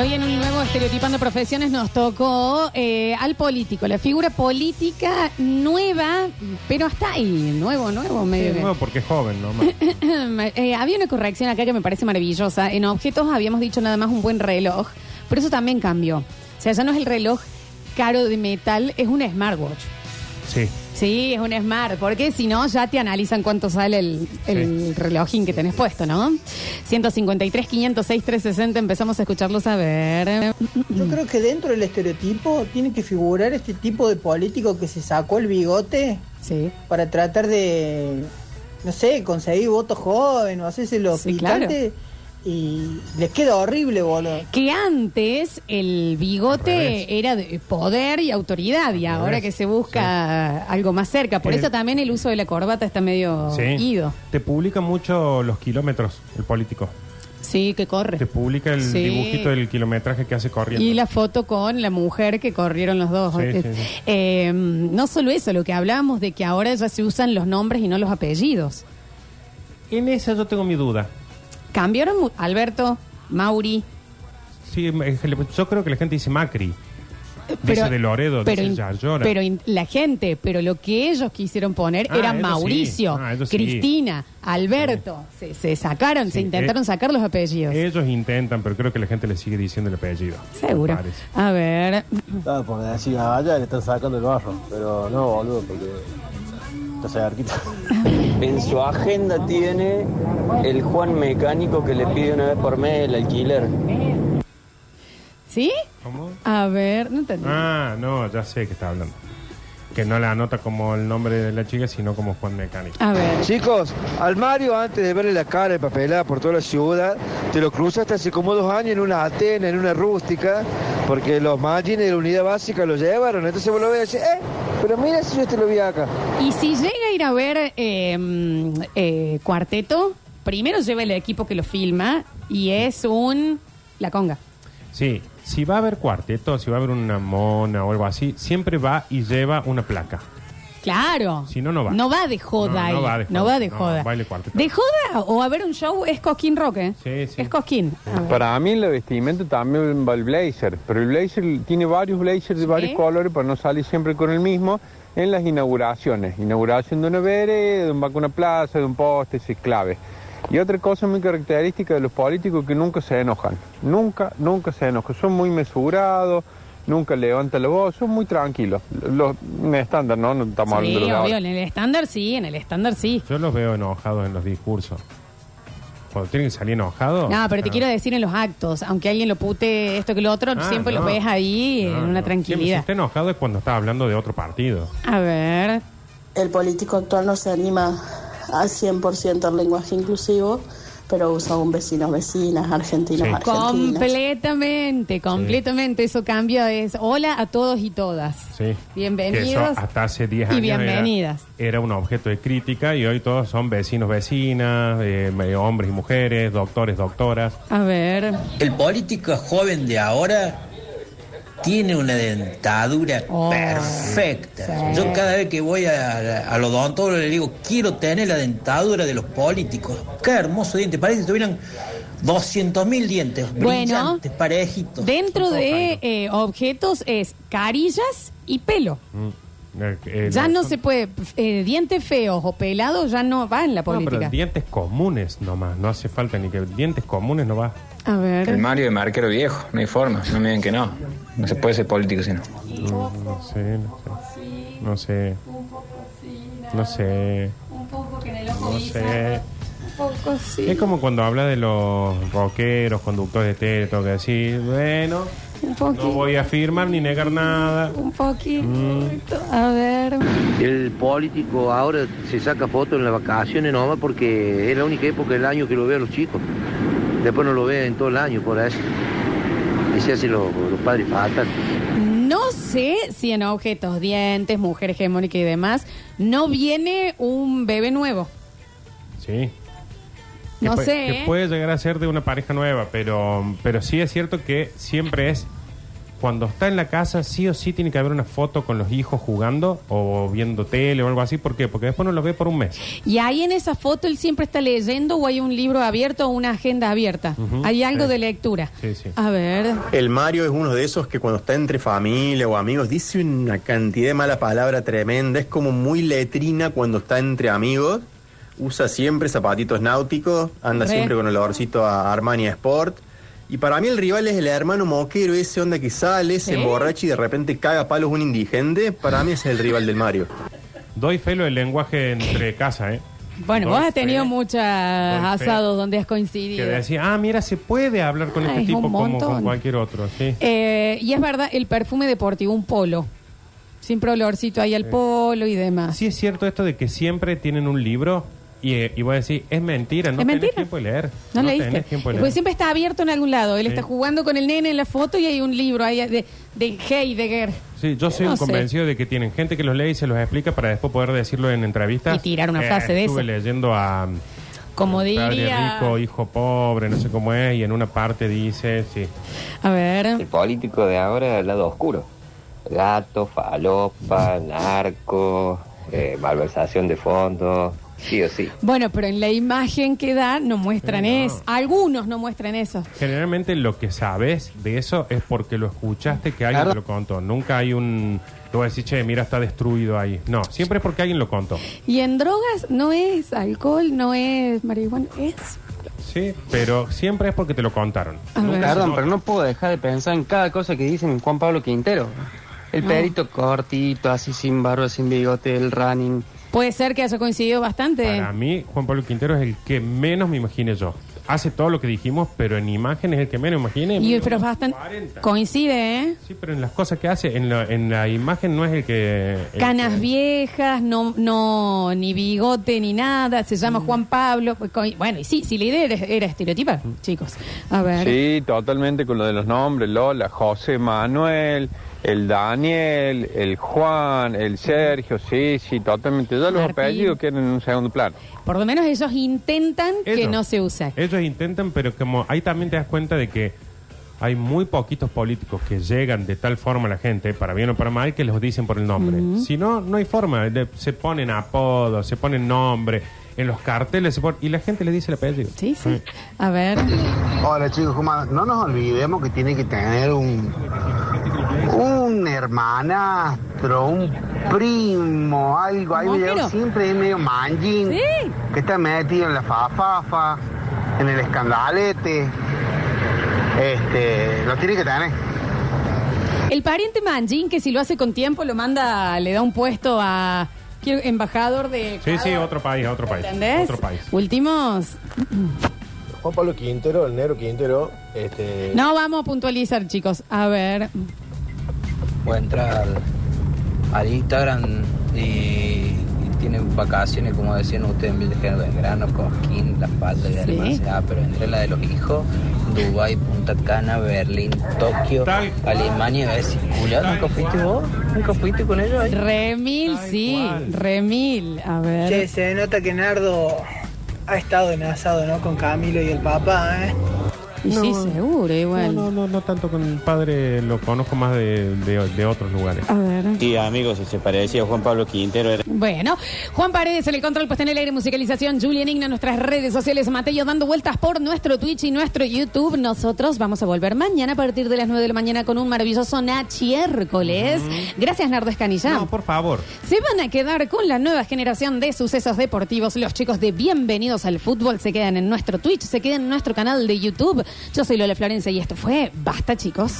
hoy en un nuevo Estereotipando Profesiones nos tocó eh, al político, la figura política nueva, pero hasta ahí, nuevo, nuevo, medio. Sí, nuevo porque es joven, ¿no? Eh, había una corrección acá que me parece maravillosa. En objetos habíamos dicho nada más un buen reloj, pero eso también cambió. O sea, ya no es el reloj caro de metal, es un smartwatch. Sí. Sí, es un smart, porque si no ya te analizan cuánto sale el, el relojín que tenés puesto, ¿no? 153, 506, 360, empezamos a escucharlos a ver. Yo creo que dentro del estereotipo tiene que figurar este tipo de político que se sacó el bigote Sí. para tratar de, no sé, conseguir votos jóvenes o hacerse los Sí, picantes y les queda horrible, boludo. Que antes el bigote era de poder y autoridad y ahora que se busca algo más cerca. Por Eh, eso también el uso de la corbata está medio Sí. ido. Te publica mucho los kilómetros, el político. Sí, que corre. Te publica el Sí. dibujito del kilometraje que hace corriendo. Y la foto con la mujer que corrieron los dos. Sí, Eh, sí, sí. eh, no solo eso, lo que hablábamos de que ahora ya se usan los nombres y no los apellidos. En esa yo tengo mi duda. Cambiaron mu- Alberto, Mauri. Sí, yo creo que la gente dice Macri. Pero- dice de Loredo, pero, dice in- Yarlora. pero in- la gente, pero lo que ellos quisieron poner Ah, era Mauricio, sí. Ah, sí. Cristina, Alberto. Se, se sacaron, se Sí, intentaron eh, sacar los apellidos. Ellos intentan, pero creo que la gente le sigue diciendo el apellido. Seguro. me parece. A ver. Estaba por decir, ah, le están sacando el barro, pero no, boludo, porque está cerquita. En su agenda tiene el Juan Mecánico que le pide una vez por mes el alquiler. ¿Sí? ¿Cómo? A ver, no entendí. Ah, no, ya sé que está hablando. Que no la anota como el nombre de la chica, sino como Juan Mecánico. A ver. Chicos, al Mario antes de verle la cara y papelada por toda la ciudad, te lo cruzaste hace como dos años en una Atena, en una rústica, porque los machines de la unidad básica lo llevaron. Entonces vos lo ves y decís, eh, pero mira si yo te lo vi acá. Y si llega a ir a ver eh, mm, eh, Cuarteto, primero lleva el equipo que lo filma y es un... La conga. Sí, si va a haber cuarteto, si va a haber una mona o algo así, siempre va y lleva una placa. Claro. Si no, no va. No va de joda No, ahí. no va de No joda. va de No, joda. baile cuarteto. ¿De joda o a ver un show es Cosquín Rock, eh? Sí, sí. Es Cosquín. A ver. Para mí la vestimenta también va el blazer, pero el blazer tiene varios blazers de Sí. varios colores para no salir siempre con el mismo en las inauguraciones. Inauguración de una vereda, de un banco, una plaza, de un poste, es clave. Y otra cosa muy característica de los políticos que nunca se enojan. Nunca, nunca se enojan. Son muy mesurados, nunca levantan la voz, son muy tranquilos. Los un estándar, ¿no? No estamos hablando de Sí, los de obvio, en el estándar sí, en el estándar sí. Yo los veo enojados en los discursos. Cuando tienen que salir enojados. No, pero te quiero decir en los actos, aunque alguien lo pute esto que lo otro, Ah, siempre no. los ves ahí No, en una no. Siempre, si tranquilidad. está enojado es cuando está hablando de otro partido. A ver. El político actual no se anima al 100% al lenguaje inclusivo, pero usa un vecinos, vecinas, argentinos, Sí. argentinas. Completamente, completamente. Eso cambia. Es hola a todos y todas. Sí. Bienvenidos. eso hasta hace 10 y años era- bienvenidas. Era, un objeto de crítica y hoy todos son vecinos, vecinas, eh, hombres y mujeres, doctores, doctoras. A ver. El político joven de ahora tiene una dentadura Oh, perfecta. sí. Yo cada vez que voy a- al odontólogo le digo, quiero tener la dentadura de los políticos. Qué hermoso diente, parece que tuvieran 200 mil dientes, Bueno, brillantes, parejitos. Dentro de eh, objetos es carillas y pelo. Mm, eh, eh, Ya no son- se puede. eh, dientes feos o pelados ya no va en la No, pero política. dientes comunes nomás, no hace falta ni que dientes comunes no va. A ver. El Mario de Marquero viejo, no hay forma, no me digan que no. No se puede ser político si no. No, no sé, no sé. No sé. No sé. No sé. poco sí. Es como cuando habla de los rockeros, conductores de tele, tengo que decir, bueno, Un no voy a afirmar ni negar nada. Un poquito. Mm. A ver. El político ahora se saca fotos en las vacaciones nomás porque es la única época del año que lo ve a los chicos. Después no lo ve en todo el año, por eso. Y se hacen los, los padres fatal. No sé si en objetos, dientes, mujer hegemónica y demás, no viene un bebé nuevo. Sí. Que No sé, Que ¿eh? puede llegar a ser de una pareja nueva, pero, pero sí es cierto que siempre es cuando está en la casa, sí o sí tiene que haber una foto con los hijos jugando o viendo tele o algo así. ¿Por qué? Porque después no los ve por un mes. Y ahí en esa foto él siempre está leyendo o hay un libro abierto o una agenda abierta. Hay algo sí. de lectura. Sí, sí. A ver. El Mario es uno de esos que cuando está entre familia o amigos dice una cantidad de mala palabra tremenda. Es como muy letrina cuando está entre amigos. Usa siempre zapatitos náuticos. Anda Re. siempre con el olorcito a Armani Sport. Y para mí el rival es el hermano moquero, ese onda que sale, se Sí. emborracha y de repente caga a palos un indigente. Para mí ese es el rival del Mario. Doy felo el lenguaje entre casa, ¿eh? Bueno, Doy vos has tenido muchos asados donde has Que coincidido. decía, ah, mira, se puede hablar con Ay, este es tipo como con cualquier otro, sí. Eh, y es verdad, el perfume deportivo, un polo. Siempre olorcito ahí al polo y demás. Sí es cierto esto de que siempre tienen un libro y, eh, y voy a decir, es mentira, no ¿Es tenés mentira? tiempo de leer. No, leíste. tenés tiempo de Porque siempre está abierto en algún lado. Él Sí. está jugando con el nene en la foto y hay un libro ahí de, de Heidegger. Sí, yo soy No un sé. convencido de que tienen gente que los lee y se los explica para después poder decirlo en entrevistas. Y tirar una Eh, frase de estuve eso. leyendo a Como Padre diría. rico, hijo pobre, no sé cómo es, y en una parte dice, sí. A ver. El político de ahora es el lado oscuro. Gato, falopa, narco, eh, malversación de fondos, sí o sí. Bueno, pero en la imagen que da no muestran Sí, no. eso. Algunos no muestran eso. Generalmente lo que sabes de eso es porque lo escuchaste que alguien te lo contó. Nunca hay un... Lo voy a decir, che, mira, está destruido ahí. No, siempre es porque alguien lo contó. Y en drogas no es alcohol, no es marihuana, es... Sí, pero siempre es porque te lo contaron. A ver. Perdón, pero no puedo dejar de pensar en cada cosa que dicen Juan Pablo Quintero. El No. perito cortito, así sin barba, sin bigote, el running. Puede ser que haya coincidido bastante. Para mí, Juan Pablo Quintero es el que menos me imaginé yo. Hace todo lo que dijimos, pero en imagen es el que menos imaginé. Y, pero bastante... Coincide, ¿eh? Sí, pero en las cosas que hace, en la, en la imagen no es el que... el Canas que- viejas, no, no, ni bigote ni nada, se Mm. llama Juan Pablo. pues, Bueno, y sí, si la idea era, era estereotipa, chicos. A ver. Sí, totalmente con lo de los nombres, Lola, José Manuel, el Daniel, el Juan, el Sergio, sí, sí, totalmente. Ya los apellidos quedan en un segundo plano. Por lo menos ellos intentan que no se use. Ellos intentan, pero como ahí también te das cuenta de que hay muy poquitos políticos que llegan de tal forma a la gente, para bien o para mal, que los dicen por el nombre. Ujú. Si no, no hay forma. De- se ponen apodos, se ponen nombre, en los carteles se pone- y la gente le dice el apellido. Sí, sí. A ver. Hola chicos, ¿cómo andan? no nos olvidemos que tiene que tener un un hermanastro, un primo, algo ahí siempre es medio manjín, que está metido en la fafafa, en el escandalete, este, lo tiene que tener. El pariente Manjin, que si lo hace con tiempo, lo manda, le da un puesto a quiero- embajador de. Sí, sí, otro país, otro país. ¿Entendés? Otro país. Últimos. Juan Pablo Quintero, el negro Quintero, este... No vamos a puntualizar, chicos. A ver. o entrar al Instagram y tienen vacaciones, como decían ustedes, en vez de género de grano, Cosquín, La Falda y Sí. demás. Ah, pero entre la de los hijos, Dubai, Punta Cana, Berlín, Tokio, Alemania, a ver si Julián, ¿nunca fuiste vos? ¿Nunca fuiste con ellos ahí? Remil, sí. Remil. A ver. Che, se nota que Nardo ha estado en asado, ¿no? Con Camilo y el papá, ¿eh? Y sí, seguro, igual. No, no, no, no tanto con el padre, lo conozco más de, de- de otros lugares. A ver. Sí, amigos, si se parecía a Juan Pablo Quintero. Era... Bueno, Juan Paredes en el control, puesta en el aire, musicalización, Julian Igna nuestras redes sociales, Mateo dando vueltas por nuestro Twitch y nuestro YouTube. Nosotros vamos a volver mañana a partir de las 9 de la mañana con un maravilloso Nachiércoles. Gracias, Nardo Escanilla. No, por favor. Se van a quedar con la nueva generación de sucesos deportivos. Los chicos de Bienvenidos al Fútbol se quedan en nuestro Twitch, se quedan en nuestro canal de YouTube. Yo soy Lola Florencia y esto fue Basta, chicos.